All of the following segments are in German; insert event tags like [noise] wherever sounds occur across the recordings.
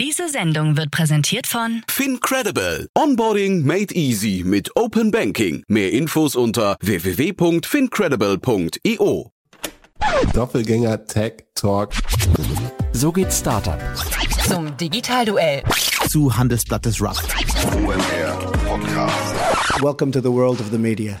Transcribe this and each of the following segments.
Diese Sendung wird präsentiert von FinCredible. Onboarding made easy mit Open Banking. Mehr Infos unter www.fincredible.io. Doppelgänger Tech Talk. So geht Startup. zum Digitalduell. Zu Handelsblatt des Rough. Welcome to the world of the media.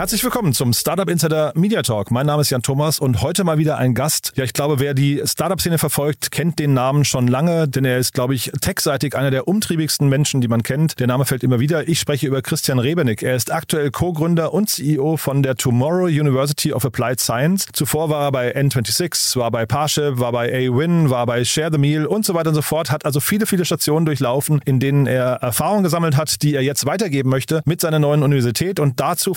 Herzlich willkommen zum Startup Insider Media Talk. Mein Name ist Jan Thomas und heute mal wieder ein Gast. Ja, ich glaube, wer die Startup-Szene verfolgt, kennt den Namen schon lange, denn er ist, glaube ich, techseitig einer der umtriebigsten Menschen, die man kennt. Der Name fällt immer wieder. Ich spreche über Christian Rebenig. Er ist aktuell Co-Gründer und CEO von der Tomorrow University of Applied Science. Zuvor war er bei N26, war bei Parship, war bei A-Win, war bei Share the Meal und so weiter und so fort. Hat also viele, viele Stationen durchlaufen, in denen er Erfahrungen gesammelt hat, die er jetzt weitergeben möchte mit seiner neuen Universität. Und dazu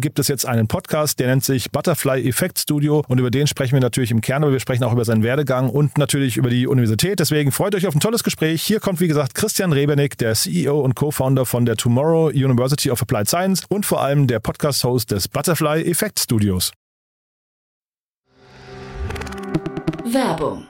gibt es jetzt einen Podcast, der nennt sich Butterfly Effect Studio und über den sprechen wir natürlich im Kern, aber wir sprechen auch über seinen Werdegang und natürlich über die Universität. Deswegen freut euch auf ein tolles Gespräch. Hier kommt, wie gesagt, Christian Rebernick, der CEO und Co-Founder von der Tomorrow University of Applied Science und vor allem der Podcast-Host des Butterfly Effect Studios. Werbung.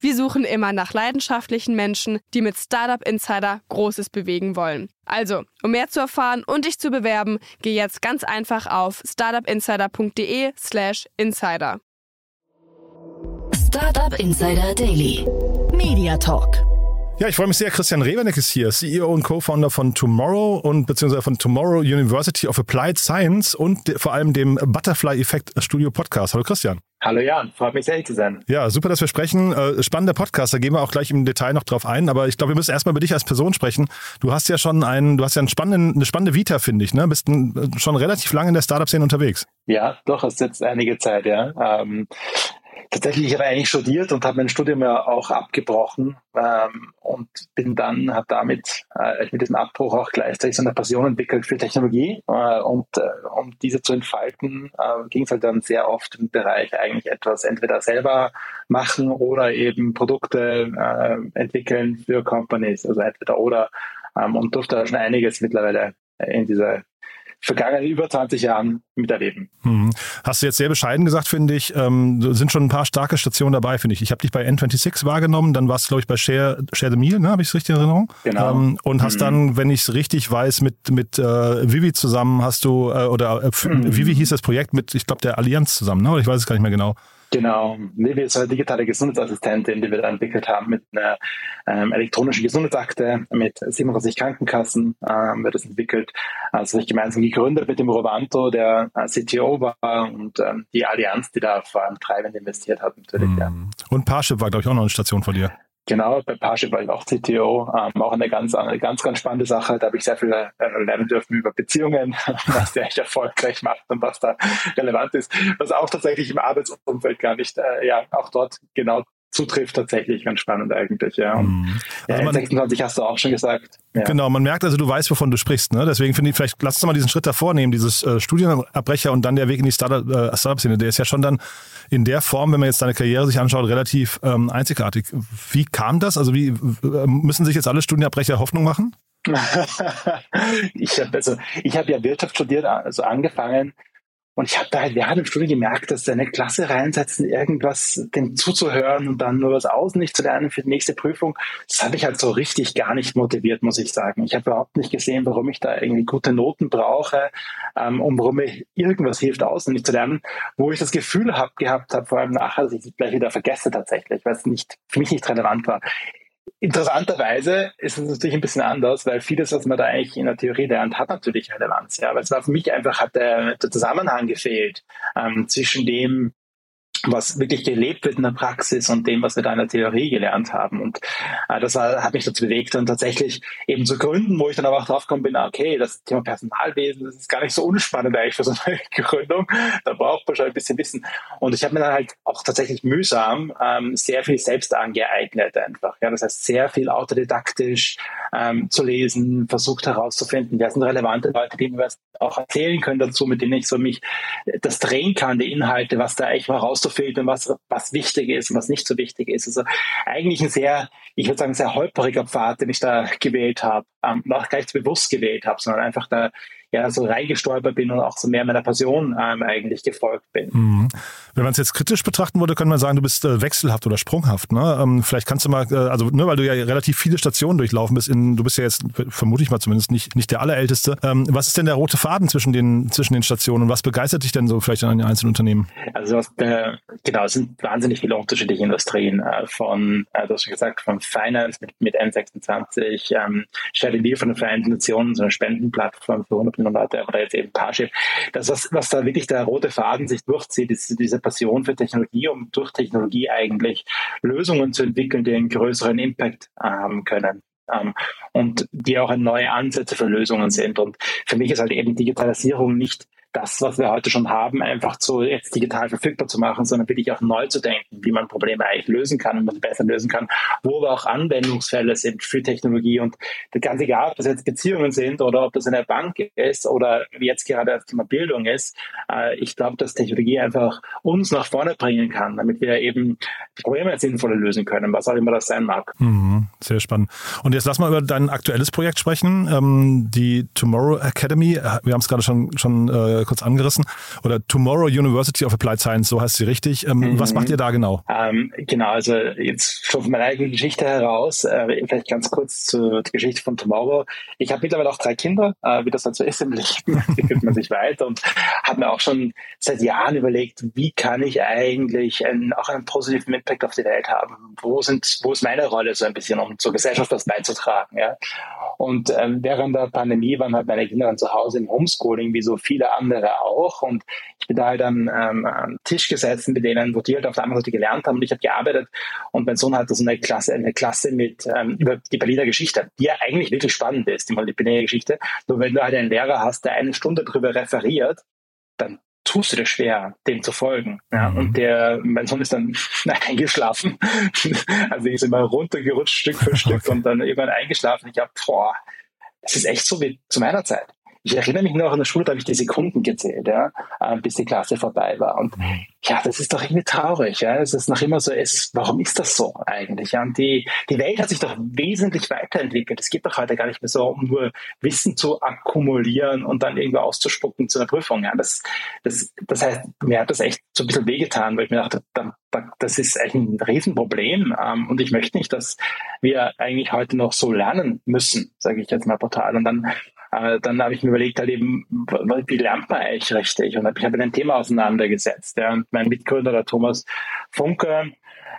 Wir suchen immer nach leidenschaftlichen Menschen, die mit Startup Insider Großes bewegen wollen. Also, um mehr zu erfahren und dich zu bewerben, geh jetzt ganz einfach auf startupinsider.de/slash insider. Startup Insider Daily. Media Talk. Ja, ich freue mich sehr. Christian Rebernick ist hier, CEO und Co-Founder von Tomorrow und beziehungsweise von Tomorrow University of Applied Science und de- vor allem dem Butterfly Effect Studio Podcast. Hallo Christian. Hallo Jan, freut mich sehr hier zu sein. Ja, super, dass wir sprechen. Äh, spannender Podcast, da gehen wir auch gleich im Detail noch drauf ein. Aber ich glaube, wir müssen erstmal über dich als Person sprechen. Du hast ja schon einen, du hast ja einen spannenden, eine spannende Vita, finde ich, ne? Bist ein, schon relativ lange in der Startup-Szene unterwegs. Ja, doch, es ist jetzt einige Zeit, ja. Ähm, tatsächlich, ich habe eigentlich studiert und habe mein Studium ja auch abgebrochen ähm, und bin dann, habe damit äh, mit diesem Abbruch auch gleichzeitig so eine Passion entwickelt für Technologie äh, und äh, um diese zu entfalten, äh, ging es halt dann sehr oft im Bereich eigentlich etwas entweder selber machen oder eben Produkte äh, entwickeln für Companies, also entweder oder ähm, und durfte da schon einiges mittlerweile in dieser vergangenen über 20 Jahren miterleben. Hm. Hast du jetzt sehr bescheiden gesagt, finde ich. Ähm, sind schon ein paar starke Stationen dabei, finde ich. Ich habe dich bei N26 wahrgenommen, dann warst du, glaube ich, bei Share, Share the Meal, ne? habe ich es richtig in Erinnerung? Genau. Ähm, und hast Mhm. dann, wenn ich es richtig weiß, mit, mit äh, Vivi zusammen hast du, äh, oder äh, Mhm. Vivi hieß das Projekt mit, ich glaube, der Allianz zusammen, ne? oder ich weiß es gar nicht mehr genau. Genau. Vivi ist eine digitale Gesundheitsassistentin, die wir da entwickelt haben mit einer ähm, elektronischen Gesundheitsakte mit 37 Krankenkassen haben wir das entwickelt. Also ich gemeinsam gegründet mit dem Rovanto, der äh, CTO war und ähm, die Allianz, die da vor allem treibend investiert hat natürlich. Ja. Hm. Und Parship war, glaube ich, auch noch eine Station von dir. Genau, bei Parship war ich auch CTO, ähm, auch eine ganz, eine ganz, ganz spannende Sache. Da habe ich sehr viel äh, lernen dürfen über Beziehungen, [laughs] was der echt erfolgreich macht und was da relevant ist, was auch tatsächlich im Arbeitsumfeld gar nicht, äh, ja, auch dort genau zutrifft, tatsächlich ganz spannend eigentlich, ja. Und, Hm. ja, Also man- 26 hast du auch schon gesagt. Ja. Genau, man merkt also, du weißt, wovon du sprichst. Ne? Deswegen finde ich, vielleicht lass uns mal diesen Schritt davor nehmen, dieses äh, Studienabbrecher und dann der Weg in die Startup- äh, Startup-Szene. Der ist ja schon dann in der Form, wenn man jetzt deine Karriere sich anschaut, relativ ähm, einzigartig. Wie kam das? Also wie äh, müssen sich jetzt alle Studienabbrecher Hoffnung machen? [laughs] ich habe also, ich habe ja Wirtschaft studiert, also angefangen Und ich habe da halt während dem Studium gemerkt, dass eine Klasse reinsetzen, irgendwas dem zuzuhören und dann nur was auswendig zu lernen für die nächste Prüfung, das habe ich halt so richtig gar nicht motiviert, muss ich sagen. Ich habe überhaupt nicht gesehen, warum ich da irgendwie gute Noten brauche ähm, und warum mir irgendwas hilft, auswendig zu lernen, wo ich das Gefühl hab, gehabt habe, vor allem nachher, dass ich es gleich wieder vergesse tatsächlich, weil es nicht, für mich nicht relevant war. Interessanterweise ist es natürlich ein bisschen anders, weil vieles, was man da eigentlich in der Theorie lernt, hat natürlich Relevanz. Ja, aber es war für mich einfach, hat der, der Zusammenhang gefehlt ähm, zwischen dem, was wirklich gelebt wird in der Praxis und dem, was wir da in der Theorie gelernt haben. Und äh, das war, hat mich dazu bewegt und tatsächlich eben zu gründen, wo ich dann aber auch drauf gekommen bin, okay, das Thema Personalwesen, das ist gar nicht so unspannend eigentlich für so eine [laughs] Gründung. Da braucht man schon ein bisschen Wissen. Und ich habe mir dann halt auch tatsächlich mühsam ähm, sehr viel selbst angeeignet einfach. Ja, das heißt, sehr viel autodidaktisch ähm, zu lesen, versucht herauszufinden, wer sind relevante Leute, die mir was auch erzählen können dazu, mit denen ich so mich das drehen kann, die Inhalte, was da echt herauszufiltern, was, was wichtig ist und was nicht so wichtig ist. Also eigentlich ein sehr, ich würde sagen, sehr holpriger Pfad, den ich da gewählt habe, ähm, auch gar nicht bewusst gewählt habe, sondern einfach da ja so reingestolpert bin und auch so mehr meiner Passion ähm, eigentlich gefolgt bin. Mhm. Wenn man es jetzt kritisch betrachten würde, könnte man sagen, du bist äh, wechselhaft oder sprunghaft. Ne? Ähm, vielleicht kannst du mal, äh, also ne, weil du ja relativ viele Stationen durchlaufen bist, in, du bist ja jetzt, vermute ich mal zumindest, nicht, nicht der Allerälteste. Ähm, was ist denn der rote Faden zwischen den, zwischen den Stationen und was begeistert dich denn so vielleicht an den einzelnen Unternehmen? Also was, äh, genau, es sind wahnsinnig viele unterschiedliche Industrien. Äh, von, äh, du hast schon gesagt, von Finance mit, mit N26, ähm, Deal von den Vereinten Nationen, so eine Spendenplattform für 100 Millionen Leute oder jetzt eben Parship. Das, was, was da wirklich der rote Faden sich durchzieht, ist diese Passion für Technologie, um durch Technologie eigentlich Lösungen zu entwickeln, die einen größeren Impact haben können. Um, und die auch neue Ansätze für Lösungen sind. Und für mich ist halt eben Digitalisierung nicht das, was wir heute schon haben, einfach so jetzt digital verfügbar zu machen, sondern wirklich auch neu zu denken, wie man Probleme eigentlich lösen kann und man besser lösen kann, wo aber auch Anwendungsfälle sind für Technologie und ganz egal, ob das jetzt Beziehungen sind oder ob das eine Bank ist oder wie jetzt gerade das Thema Bildung ist, äh, ich glaube, dass Technologie einfach uns nach vorne bringen kann, damit wir eben Probleme sinnvoller lösen können, was auch immer das sein mag. Mhm, sehr spannend. Und jetzt lass mal über dein aktuelles Projekt sprechen, ähm, die Tomorrow Academy. Wir haben es gerade schon, schon äh, äh, kurz angerissen. Oder Tomorrow University of Applied Science, so heißt sie richtig. Ähm, mhm. Was macht ihr da genau? Ähm, genau, also jetzt schon von meiner eigenen Geschichte heraus, äh, vielleicht ganz kurz zur Geschichte von Tomorrow. Ich habe mittlerweile auch drei Kinder, äh, wie das halt so ist im [laughs] Leben, entwickelt man sich weiter und habe mir auch schon seit Jahren überlegt, wie kann ich eigentlich einen, auch einen positiven Impact auf die Welt haben? Wo sind, wo ist meine Rolle so ein bisschen, um zur Gesellschaft was beizutragen? Ja? Und ähm, während der Pandemie waren halt meine Kinder dann zu Hause im Homeschooling, wie so viele andere andere auch. Und ich bin da halt am, ähm, am Tisch gesessen mit denen, wo die halt auf der anderen Seite gelernt haben und ich habe gearbeitet. Und mein Sohn hatte so eine Klasse, eine Klasse mit ähm, über die Berliner Geschichte, die ja eigentlich wirklich spannend ist, die Berliner Geschichte. Nur wenn du halt einen Lehrer hast, der eine Stunde drüber referiert, dann tust du dir schwer, dem zu folgen. Ja, mhm. Und der, mein Sohn ist dann [laughs] eingeschlafen. also ich ist immer runtergerutscht Stück für Stück [laughs] okay. und dann irgendwann eingeschlafen. Ich habe, boah, das ist echt so wie zu meiner Zeit. Ich erinnere mich noch an der Schule, da habe ich die Sekunden gezählt, ja, äh, bis die Klasse vorbei war. Und ja, das ist doch irgendwie traurig, ja. Es ist noch immer so, es, warum ist das so eigentlich? Ja, und die, die Welt hat sich doch wesentlich weiterentwickelt. Es geht doch heute gar nicht mehr so, um nur Wissen zu akkumulieren und dann irgendwie auszuspucken zu einer Prüfung. Ja, das, das, das heißt, mir hat das echt so ein bisschen wehgetan, weil ich mir dachte, das ist eigentlich ein Riesenproblem. Ähm, und ich möchte nicht, dass wir eigentlich heute noch so lernen müssen, sage ich jetzt mal brutal. Und dann äh, dann habe ich mir überlegt, halt eben, wie lernt man eigentlich richtig? Und ich habe ein Thema auseinandergesetzt. Ja. Und mein Mitgründer, der Thomas Funke,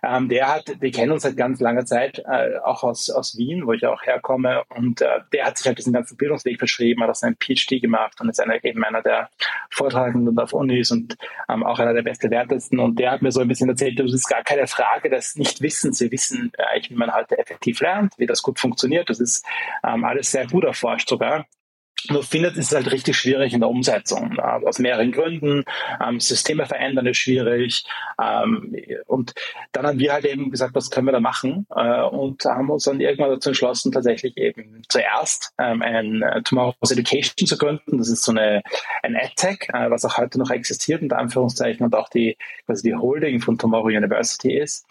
ähm, der hat, wir kennen uns seit ganz langer Zeit, äh, auch aus, aus Wien, wo ich auch herkomme. Und äh, der hat sich halt diesen ganzen Bildungsweg verschrieben, hat auch seinen PhD gemacht und ist einer, eben einer der Vortragenden auf Unis und ähm, auch einer der bestbewertesten. Und der hat mir so ein bisschen erzählt, das ist gar keine Frage des Nichtwissens. Wir wissen eigentlich, wie man halt effektiv lernt, wie das gut funktioniert. Das ist ähm, alles sehr gut erforscht sogar. Nur findet es halt richtig schwierig in der Umsetzung. Aus mehreren Gründen. Ähm, Systeme verändern ist schwierig. Ähm, und dann haben wir halt eben gesagt, was können wir da machen? Äh, und haben uns dann irgendwann dazu entschlossen, tatsächlich eben zuerst ähm, ein äh, Tomorrow's Education zu gründen. Das ist so eine, ein AdTech, äh, was auch heute noch existiert, unter Anführungszeichen, und auch die, quasi die Holding von Tomorrow University ist.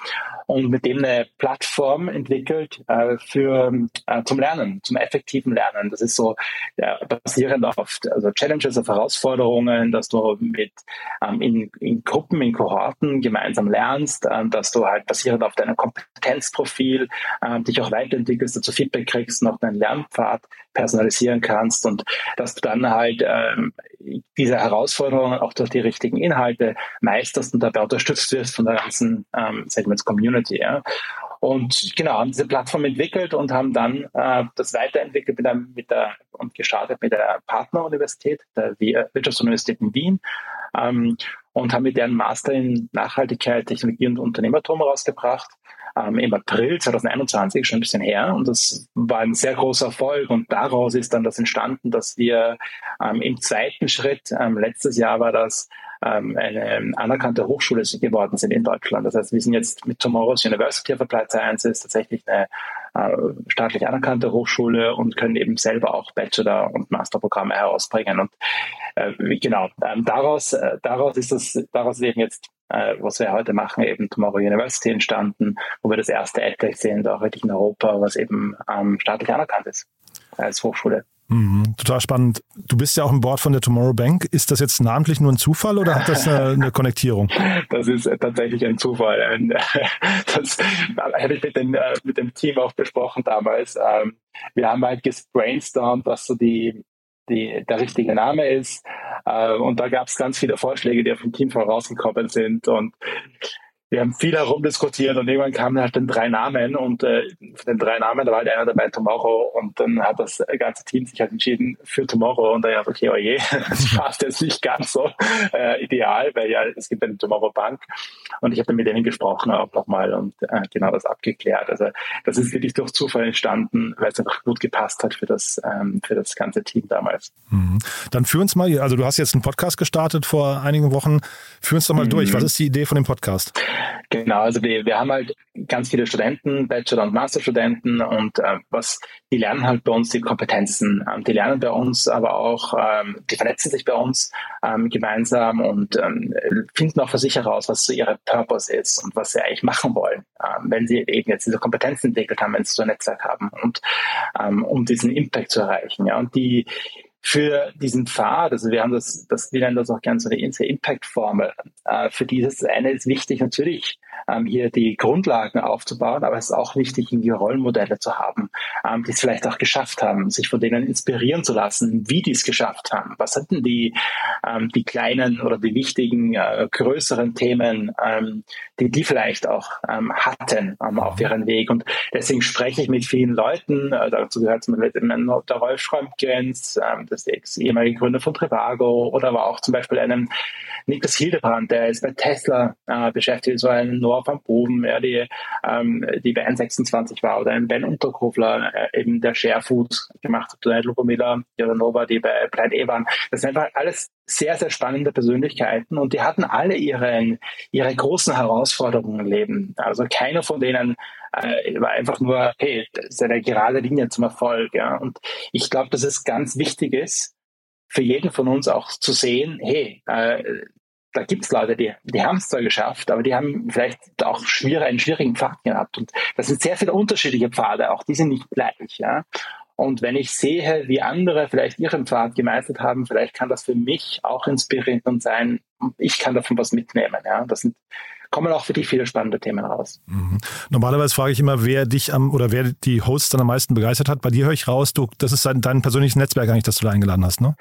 Und mit dem eine Plattform entwickelt für, zum Lernen, zum effektiven Lernen. Das ist so, ja, basierend auf also Challenges, auf Herausforderungen, dass du mit ähm, in, in Gruppen, in Kohorten gemeinsam lernst, ähm, dass du halt basierend auf deinem Kompetenzprofil ähm, dich auch weiterentwickelst, dazu Feedback kriegst, noch deinen Lernpfad personalisieren kannst und dass du dann halt ähm, diese Herausforderungen auch durch die richtigen Inhalte meisterst und dabei unterstützt wirst von der ganzen ähm, Segments Community. Ja. Und genau, haben diese Plattform entwickelt und haben dann äh, das weiterentwickelt mit der, mit der und gestartet mit der Partneruniversität, der Wirtschaftsuniversität in Wien, ähm, und haben mit deren Master in Nachhaltigkeit, Technologie und Unternehmertum rausgebracht. Ähm, Im April 2021, schon ein bisschen her. Und das war ein sehr großer Erfolg. Und daraus ist dann das entstanden, dass wir ähm, im zweiten Schritt, ähm, letztes Jahr war das, ähm, eine anerkannte Hochschule geworden sind in Deutschland. Das heißt, wir sind jetzt mit Tomorrow's University of Applied Sciences tatsächlich eine äh, staatlich anerkannte Hochschule und können eben selber auch Bachelor- und Masterprogramme herausbringen. Und äh, genau, ähm, daraus, äh, daraus ist das, daraus ist eben jetzt äh, was wir heute machen, eben Tomorrow University entstanden, wo wir das erste EdTech sind, auch wirklich in Europa, was eben ähm, staatlich anerkannt ist als Hochschule. Mhm, total spannend. Du bist ja auch im Board von der Tomorrow Bank. Ist das jetzt namentlich nur ein Zufall oder hat das eine, eine Konnektierung? [laughs] Das ist tatsächlich ein Zufall. Das habe ich mit, den, äh, mit dem Team auch besprochen damals. Ähm, wir haben halt gebrainstormt, was so die, die, der richtige Name ist. Äh, und da gab es ganz viele Vorschläge, die auf dem Team vorausgekommen sind. Und wir haben viel herumdiskutiert und irgendwann kamen halt dann drei Namen und äh, von den drei Namen, da war halt einer dabei Tomorrow und dann hat das ganze Team sich halt entschieden für Tomorrow und dann ja, okay, oh je, [laughs] das passt jetzt nicht ganz so äh, ideal, weil ja, es gibt eine Tomorrow Bank und ich habe dann mit denen gesprochen auch nochmal und äh, genau das abgeklärt. Also das ist wirklich durch Zufall entstanden, weil es einfach gut gepasst hat für das, ähm, für das ganze Team damals. Mhm. Dann führ uns mal, also du hast jetzt einen Podcast gestartet vor einigen Wochen, führ uns doch mal mhm. durch. Was ist die Idee von dem Podcast? Genau, also wir, wir haben halt ganz viele Studenten, Bachelor- und Masterstudenten und äh, was die lernen halt bei uns die Kompetenzen. Ähm, die lernen bei uns aber auch, ähm, die vernetzen sich bei uns ähm, gemeinsam und ähm, finden auch für sich heraus, was so ihre Purpose ist und was sie eigentlich machen wollen, ähm, wenn sie eben jetzt diese Kompetenzen entwickelt haben, wenn sie so ein Netzwerk haben und ähm, um diesen Impact zu erreichen. Ja, und die für diesen Pfad, also wir haben das, das wir nennen das auch gerne so eine Impact-Formel. Äh, für dieses eine ist wichtig natürlich, ähm, hier die Grundlagen aufzubauen, aber es ist auch wichtig, die Rollenmodelle zu haben, ähm, die es vielleicht auch geschafft haben, sich von denen inspirieren zu lassen, wie die es geschafft haben. Was sind denn die, ähm, die kleinen oder die wichtigen, äh, größeren Themen, ähm, die die vielleicht auch ähm, hatten ähm, auf ihren Weg. Und deswegen spreche ich mit vielen Leuten, äh, dazu gehört zum Beispiel der Rolf Schrömkens, das ist der ehemalige Gründer von Trivago oder aber auch zum Beispiel einem Niklas Hildebrand, der ist bei Tesla äh, beschäftigt, so ein Noah van Boven, ja, die, ähm, die bei N26 war, oder ein Ben Unterkofler, äh, eben der Sharefood gemacht hat, oder Lupo Miller, Nova, die bei Plaid E waren. Das sind einfach alles sehr, sehr spannende Persönlichkeiten und die hatten alle ihre, ihre großen Herausforderungen im Leben. Also keiner von denen äh, war einfach nur, hey, das ist eine gerade Linie zum Erfolg. Ja. Und ich glaube, dass es ganz wichtig ist, für jeden von uns auch zu sehen, hey, äh, da gibt es Leute, die, die haben es zwar geschafft, aber die haben vielleicht auch schwierig, einen schwierigen Pfad gehabt. Und das sind sehr viele unterschiedliche Pfade, auch die sind nicht gleich. Ja? Und wenn ich sehe, wie andere vielleicht ihren Pfad gemeistert haben, vielleicht kann das für mich auch inspirierend sein. Ich kann davon was mitnehmen. Ja? Das sind kommen auch für dich viele spannende Themen raus. Mhm. Normalerweise frage ich immer, wer dich am oder wer die Hosts dann am meisten begeistert hat. Bei dir höre ich raus, du, das ist dein, dein persönliches Netzwerk eigentlich, das du da eingeladen hast, ne?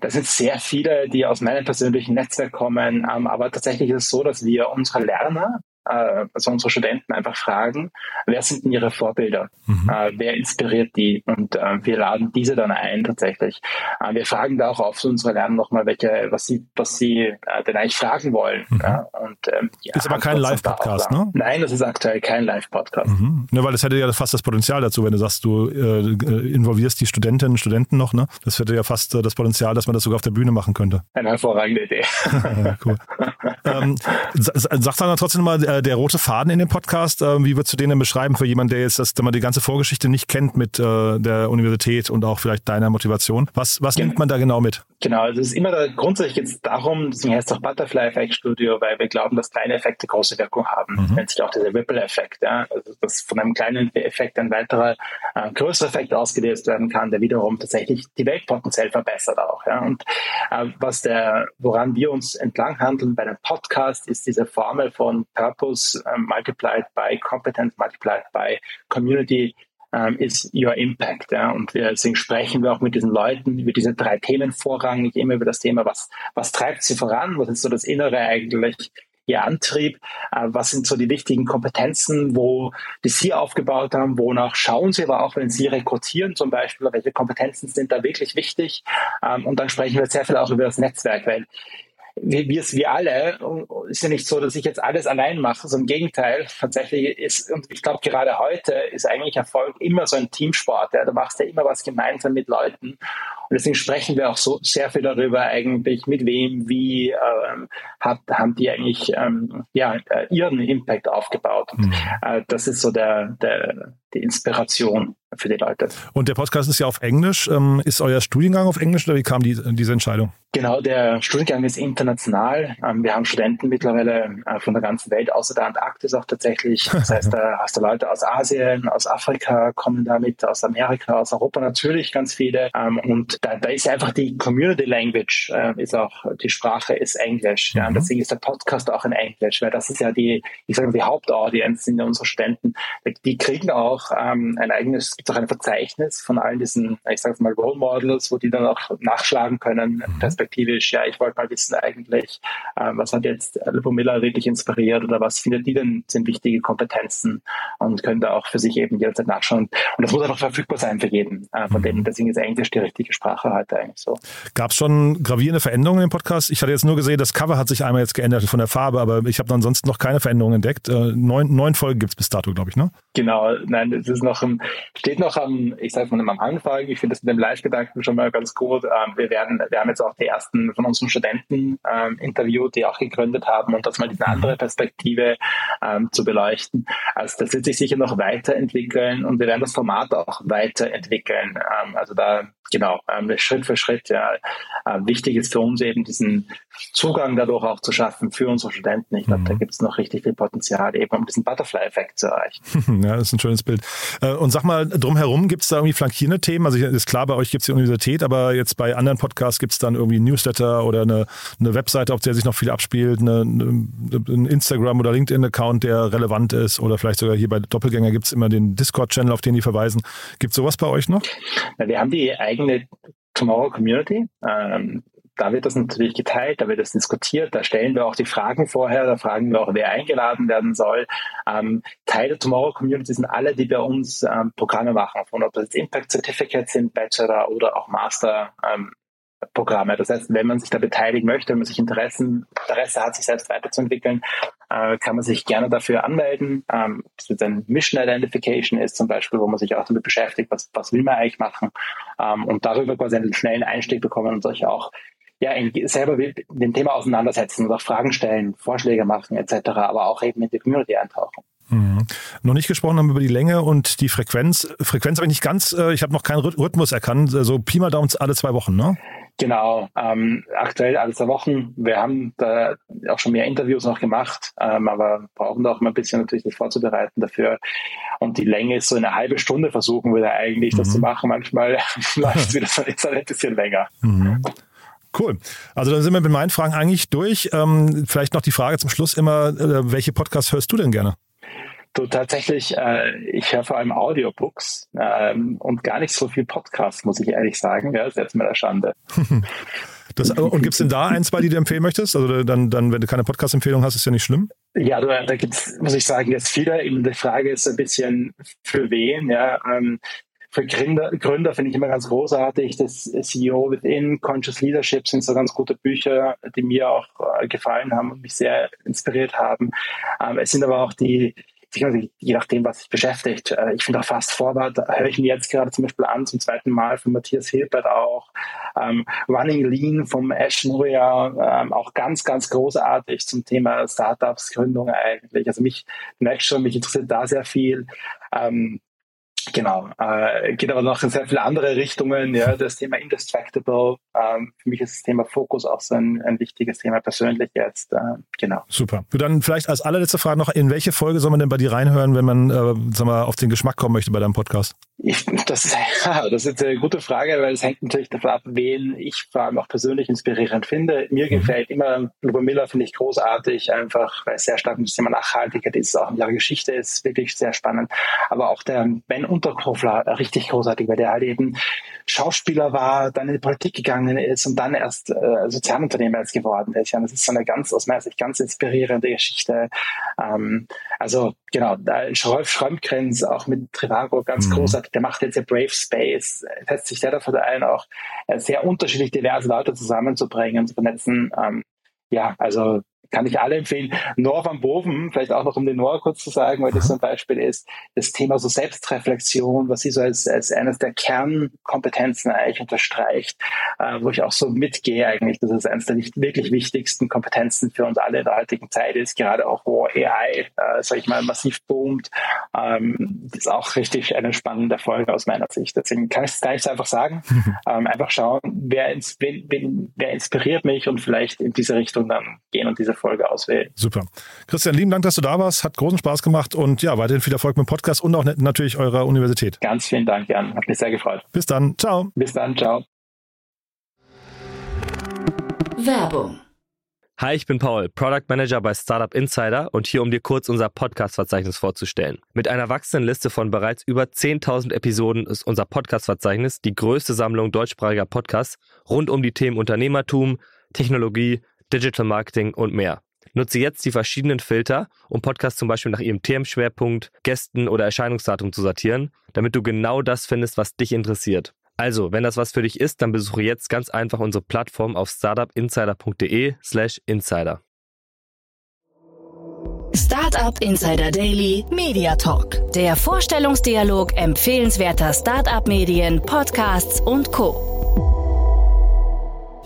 Das sind sehr viele, die aus meinem persönlichen Netzwerk kommen. Ähm, aber tatsächlich ist es so, dass wir unsere Lerner also unsere Studenten einfach fragen, wer sind denn ihre Vorbilder? Mhm. Äh, wer inspiriert die? Und äh, wir laden diese dann ein tatsächlich. Äh, wir fragen da auch auf unsere Lerner nochmal, welche, was sie, was sie äh, denn eigentlich fragen wollen. Mhm. Und, ähm, ja, ist aber kein Live-Podcast, ne? Nein, das ist aktuell kein Live-Podcast. Mhm. Ne, weil das hätte ja fast das Potenzial dazu, wenn du sagst, du äh, involvierst die Studentinnen und Studenten noch, ne? Das hätte ja fast das Potenzial, dass man das sogar auf der Bühne machen könnte. Eine hervorragende Idee. cool. [laughs] ähm, sag dann trotzdem mal, äh, der rote Faden in dem Podcast, äh, wie würdest du den denn beschreiben für jemanden, der jetzt das, man die ganze Vorgeschichte nicht kennt mit äh, der Universität und auch vielleicht deiner Motivation? Was, was nimmt man da genau mit? Genau, also es ist immer da, grundsätzlich jetzt darum, deswegen heißt es auch Butterfly Effect Studio, weil wir glauben, dass kleine Effekte große Wirkung haben. Mhm. Das nennt sich auch dieser Ripple-Effekt, ja? also dass von einem kleinen Effekt ein weiterer äh, größerer Effekt ausgelöst werden kann, der wiederum tatsächlich die Welt potenziell verbessert auch. Ja? Und äh, was der, woran wir uns entlang handeln bei einem Podcast, ist diese Formel von Purpose uh, multiplied by Competence multiplied by Community ähm, ist Your Impact. Ja? Und wir, deswegen sprechen wir auch mit diesen Leuten über diese drei Themen vorrangig, immer über das Thema, was, was treibt sie voran, was ist so das Innere eigentlich, ihr Antrieb, äh, was sind so die wichtigen Kompetenzen, wo die Sie aufgebaut haben, wonach schauen Sie aber auch, wenn Sie rekrutieren zum Beispiel, welche Kompetenzen sind da wirklich wichtig. Ähm, und dann sprechen wir sehr viel auch über das Netzwerk, weil wir, wir, wir alle, ist ja nicht so, dass ich jetzt alles allein mache, sondern im Gegenteil, tatsächlich ist, und ich glaube gerade heute ist eigentlich Erfolg immer so ein Teamsport. Ja. Du machst ja immer was gemeinsam mit Leuten. Und deswegen sprechen wir auch so sehr viel darüber eigentlich, mit wem, wie ähm, hat, haben die eigentlich ähm, ja, äh, ihren Impact aufgebaut. Und, mhm. äh, das ist so der, der, die Inspiration für die Leute. Und der Podcast ist ja auf Englisch. Ähm, ist euer Studiengang auf Englisch oder wie kam die, diese Entscheidung? Genau, der Studiengang ist international. Ähm, wir haben Studenten mittlerweile äh, von der ganzen Welt, außer der Antarktis auch tatsächlich. [laughs] Das heißt, da hast du Leute aus Asien, aus Afrika kommen da mit, aus Amerika, aus Europa natürlich ganz viele. Ähm, und da, da ist einfach die Community Language, äh, ist auch, die Sprache ist Englisch. Mhm. deswegen ist der Podcast auch in Englisch, weil das ist ja die, ich sage mal, die Hauptaudienz sind ja unsere Studenten. Die kriegen auch ein eigenes gibt auch ein Verzeichnis von allen diesen, ich sage mal, Role Models, wo die dann auch nachschlagen können, mhm. perspektivisch. Ja, ich wollte mal wissen eigentlich, ähm, was hat jetzt Lupomilla wirklich inspiriert oder was findet die denn sind wichtige Kompetenzen und können da auch für sich eben jederzeit nachschauen. Und das muss einfach verfügbar sein für jeden äh, von mhm. denen. Deswegen ist Englisch die richtige Sprache heute eigentlich so. Gab es schon gravierende Veränderungen im Podcast? Ich hatte jetzt nur gesehen, das Cover hat sich einmal jetzt geändert von der Farbe, aber ich habe ansonsten noch keine Veränderungen entdeckt. Äh, neun, neun Folgen gibt es bis dato, glaube ich, ne? Genau, nein, es ist noch im, steht noch am, ich sage mal am Anfang, ich finde das mit dem Live-Gedanken schon mal ganz gut. Ähm, wir werden, wir haben jetzt auch die ersten von unseren Studenten ähm, interviewt, die auch gegründet haben und das mal diese andere mhm. Perspektive ähm, zu beleuchten. Also das wird sich sicher noch weiterentwickeln und wir werden das Format auch weiterentwickeln. Ähm, also da genau, ähm, Schritt für Schritt. Ja, äh, wichtig ist für uns eben diesen Zugang dadurch auch zu schaffen für unsere Studenten. Ich glaube, mhm. da gibt es noch richtig viel Potenzial, eben um diesen Butterfly-Effekt zu erreichen. [laughs] ja, das ist ein schönes Bild. Äh, und sag mal, drumherum gibt es da irgendwie flankierende Themen? Also ist klar, bei euch gibt es die Universität, aber jetzt bei anderen Podcasts gibt es dann irgendwie Newsletter oder eine, eine Webseite, auf der sich noch viel abspielt, eine, ein Instagram- oder LinkedIn-Account, der relevant ist oder vielleicht sogar hier bei Doppelgänger gibt es immer den Discord-Channel, auf den die verweisen. Gibt es sowas bei euch noch? wir haben die eigene Tomorrow Community. Ähm, da wird das natürlich geteilt, da wird das diskutiert, da stellen wir auch die Fragen vorher, da fragen wir auch, wer eingeladen werden soll. Ähm, Teil der Tomorrow Community sind alle, die bei uns ähm, Programme machen, von ob das Impact Certificates sind, Bachelor oder auch Master. Ähm, Programme. Das heißt, wenn man sich da beteiligen möchte, wenn man sich Interessen, Interesse hat, sich selbst weiterzuentwickeln, äh, kann man sich gerne dafür anmelden. Ähm, das jetzt ein Mission Identification ist zum Beispiel, wo man sich auch damit beschäftigt, was, was will man eigentlich machen ähm, und darüber quasi einen schnellen Einstieg bekommen und sich auch ja, selber mit dem Thema auseinandersetzen und auch Fragen stellen, Vorschläge machen etc., aber auch eben in die Community eintauchen. Mhm. Noch nicht gesprochen haben über die Länge und die Frequenz. Frequenz habe ich nicht ganz, äh, ich habe noch keinen Rhythmus erkannt, so also Pi mal Daumen alle zwei Wochen, ne? Genau, ähm, aktuell alle zwei Wochen. Wir haben da auch schon mehr Interviews noch gemacht, ähm, aber brauchen da auch mal ein bisschen natürlich das vorzubereiten dafür. Und die Länge ist so eine halbe Stunde versuchen wir da eigentlich mhm. das zu machen. Manchmal [laughs] läuft es wieder so ein bisschen länger. Mhm. Cool. Also dann sind wir mit meinen Fragen eigentlich durch. Ähm, vielleicht noch die Frage zum Schluss immer, äh, welche Podcasts hörst du denn gerne? Du tatsächlich, äh, ich höre vor allem Audiobooks ähm, und gar nicht so viel Podcasts, muss ich ehrlich sagen. Ja, das ist jetzt mal der Schande. [laughs] Das, und gibt es denn da ein, zwei, die du empfehlen möchtest? Also dann, dann wenn du keine Podcast-Empfehlung hast, ist ja nicht schlimm. Ja, da, da gibt es, muss ich sagen, jetzt viele. Eben die Frage ist ein bisschen für wen. Ja, ähm, für Gründer, Gründer finde ich immer ganz großartig. Das CEO Within, Conscious Leadership sind so ganz gute Bücher, die mir auch äh, gefallen haben und mich sehr inspiriert haben. Ähm, es sind aber auch die je nachdem, was sich beschäftigt. Äh, ich finde auch Fast Forward, höre ich mir jetzt gerade zum Beispiel an, zum zweiten Mal von Matthias Hilbert auch. Ähm, Running Lean vom Ash Nuria, ähm, auch ganz, ganz großartig zum Thema Startups, Gründung eigentlich. Also mich, merkst schon, mich interessiert da sehr viel. Ähm, Genau, äh, geht aber noch in sehr viele andere Richtungen. Ja, das Thema Indistractable. Ähm, für mich ist das Thema Fokus auch so ein, ein wichtiges Thema persönlich jetzt. Äh, genau. Super. Du dann vielleicht als allerletzte Frage noch: In welche Folge soll man denn bei dir reinhören, wenn man, äh, sag mal, auf den Geschmack kommen möchte bei deinem Podcast? Ich, das, [laughs] das ist eine gute Frage, weil es hängt natürlich davon ab, wen ich vor allem auch persönlich inspirierend finde. Mir mhm. gefällt immer Luba Miller, finde ich großartig, einfach weil es sehr stark mit dem Thema Nachhaltigkeit ist, auch in ihrer Geschichte ist wirklich sehr spannend. Aber auch der Ben Unterkofler, richtig großartig, weil der halt eben Schauspieler war, dann in die Politik gegangen ist und dann erst äh, Sozialunternehmer jetzt geworden ist. Ja, das ist so eine ganz, aus meiner Sicht, ganz inspirierende Geschichte. Ähm, also genau, Rolf Schrömgrenz auch mit Trivago ganz mhm. großartig, der macht jetzt ja Brave Space, setzt sich sehr dafür ein, auch äh, sehr unterschiedlich diverse Leute zusammenzubringen, zu vernetzen. Ähm, ja, also kann ich alle empfehlen. Noah van Boven, vielleicht auch noch um den Noah kurz zu sagen, weil das so ein Beispiel ist, das Thema so Selbstreflexion, was sie so als, als eines der Kernkompetenzen eigentlich unterstreicht, äh, wo ich auch so mitgehe eigentlich, dass es eines der wirklich wichtigsten Kompetenzen für uns alle in der heutigen Zeit ist, gerade auch wo AI, äh, sag ich mal, massiv boomt. Ähm, das ist auch richtig eine spannende Folge aus meiner Sicht. Deswegen kann ich es nicht so einfach sagen. [laughs] ähm, einfach schauen, wer, ins, wen, wer inspiriert mich und vielleicht in diese Richtung dann gehen und diese Folge auswählen. Super. Christian, lieben Dank, dass du da warst. Hat großen Spaß gemacht und ja, weiterhin viel Erfolg mit dem Podcast und auch natürlich eurer Universität. Ganz vielen Dank, Jan. Hat mich sehr gefreut. Bis dann. Ciao. Bis dann. Ciao. Werbung. Hi, ich bin Paul, Product Manager bei Startup Insider und hier, um dir kurz unser Podcast-Verzeichnis vorzustellen. Mit einer wachsenden Liste von bereits über 10.000 Episoden ist unser Podcast-Verzeichnis die größte Sammlung deutschsprachiger Podcasts rund um die Themen Unternehmertum, Technologie, Digital Marketing und mehr. Nutze jetzt die verschiedenen Filter, um Podcasts zum Beispiel nach ihrem Themenschwerpunkt, Gästen oder Erscheinungsdatum zu sortieren, damit du genau das findest, was dich interessiert. Also, wenn das was für dich ist, dann besuche jetzt ganz einfach unsere Plattform auf startupinsider.de slash insider. Startup Insider Daily Media Talk. Der Vorstellungsdialog empfehlenswerter Startup-Medien, Podcasts und Co.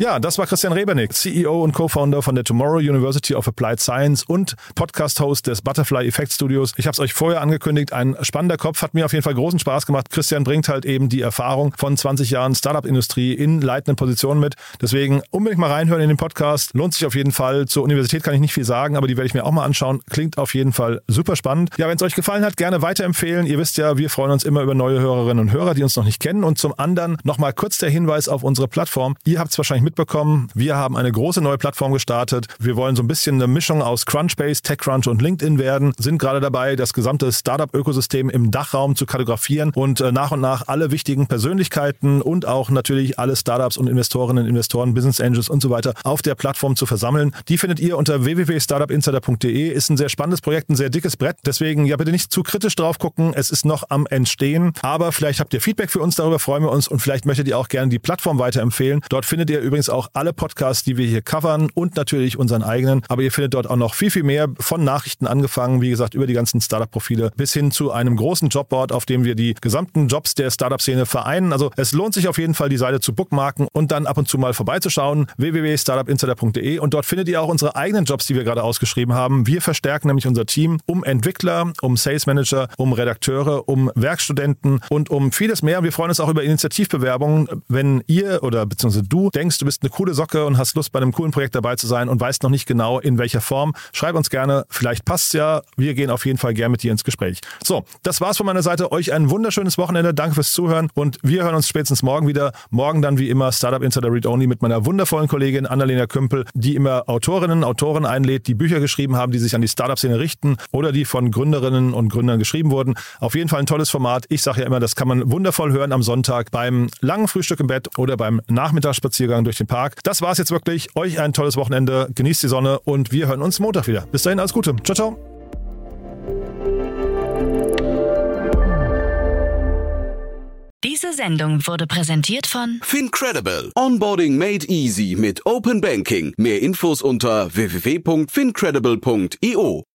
Ja, das war Christian Rebernick, CEO und Co-Founder von der Tomorrow University of Applied Science und Podcast-Host des Butterfly Effect Studios. Ich habe es euch vorher angekündigt, ein spannender Kopf, hat mir auf jeden Fall großen Spaß gemacht. Christian bringt halt eben die Erfahrung von 20 Jahren Startup-Industrie in leitenden Positionen mit. Deswegen unbedingt mal reinhören in den Podcast. Lohnt sich auf jeden Fall. Zur Universität kann ich nicht viel sagen, aber die werde ich mir auch mal anschauen. Klingt auf jeden Fall super spannend. Ja, wenn es euch gefallen hat, gerne weiterempfehlen. Ihr wisst ja, wir freuen uns immer über neue Hörerinnen und Hörer, die uns noch nicht kennen. Und zum anderen nochmal kurz der Hinweis auf unsere Plattform. Ihr habt es wahrscheinlich mitbekommen, wir haben eine große neue Plattform gestartet. Wir wollen so ein bisschen eine Mischung aus Crunchbase, TechCrunch und LinkedIn werden, sind gerade dabei, das gesamte Startup-Ökosystem im Dachraum zu kartografieren und äh, nach und nach alle wichtigen Persönlichkeiten und auch natürlich alle Startups und Investorinnen, Investoren, Business Angels und so weiter auf der Plattform zu versammeln. Die findet ihr unter www.startupinsider.de. Ist ein sehr spannendes Projekt, ein sehr dickes Brett. Deswegen ja bitte nicht zu kritisch drauf gucken. Es ist noch am Entstehen. Aber vielleicht habt ihr Feedback für uns, darüber freuen wir uns und vielleicht möchtet ihr auch gerne die Plattform weiterempfehlen. Dort findet ihr übrigens auch alle Podcasts, die wir hier covern und natürlich unseren eigenen. Aber ihr findet dort auch noch viel, viel mehr von Nachrichten angefangen, wie gesagt, über die ganzen Startup-Profile bis hin zu einem großen Jobboard, auf dem wir die gesamten Jobs der Startup-Szene vereinen. Also es lohnt sich auf jeden Fall, die Seite zu bookmarken und dann ab und zu mal vorbeizuschauen. www.startupinsider.de und dort findet ihr auch unsere eigenen Jobs, die wir gerade ausgeschrieben haben. Wir verstärken nämlich unser Team um Entwickler, um Sales Manager, um Redakteure, um Werkstudenten und um vieles mehr. Wir freuen uns auch über Initiativbewerbungen. Wenn ihr oder beziehungsweise du denkst, du bist eine coole Socke, und hast Lust, bei einem coolen Projekt dabei zu sein und weißt noch nicht genau, in welcher Form, schreib uns gerne. Vielleicht passt ja. Wir gehen auf jeden Fall gerne mit dir ins Gespräch. So, das war's von meiner Seite. Euch ein wunderschönes Wochenende. Danke fürs Zuhören und wir hören uns spätestens morgen wieder. Morgen dann wie immer Startup Insider Read Only mit meiner wundervollen Kollegin Annalena Kümpel, die immer Autorinnen, Autoren einlädt, die Bücher geschrieben haben, die sich an die Startup-Szene richten oder die von Gründerinnen und Gründern geschrieben wurden. Auf jeden Fall ein tolles Format. Ich sage ja immer, das kann man wundervoll hören am Sonntag beim langen Frühstück im Bett oder beim Nachmittagsspaziergang durch den Park. Das war's jetzt wirklich. Euch ein tolles Wochenende. Genießt die Sonne und wir hören uns Montag wieder. Bis dahin, alles Gute. Ciao, ciao. Diese Sendung wurde präsentiert von Fincredible. Onboarding made easy mit Open Banking. Mehr Infos unter www.fincredible.io.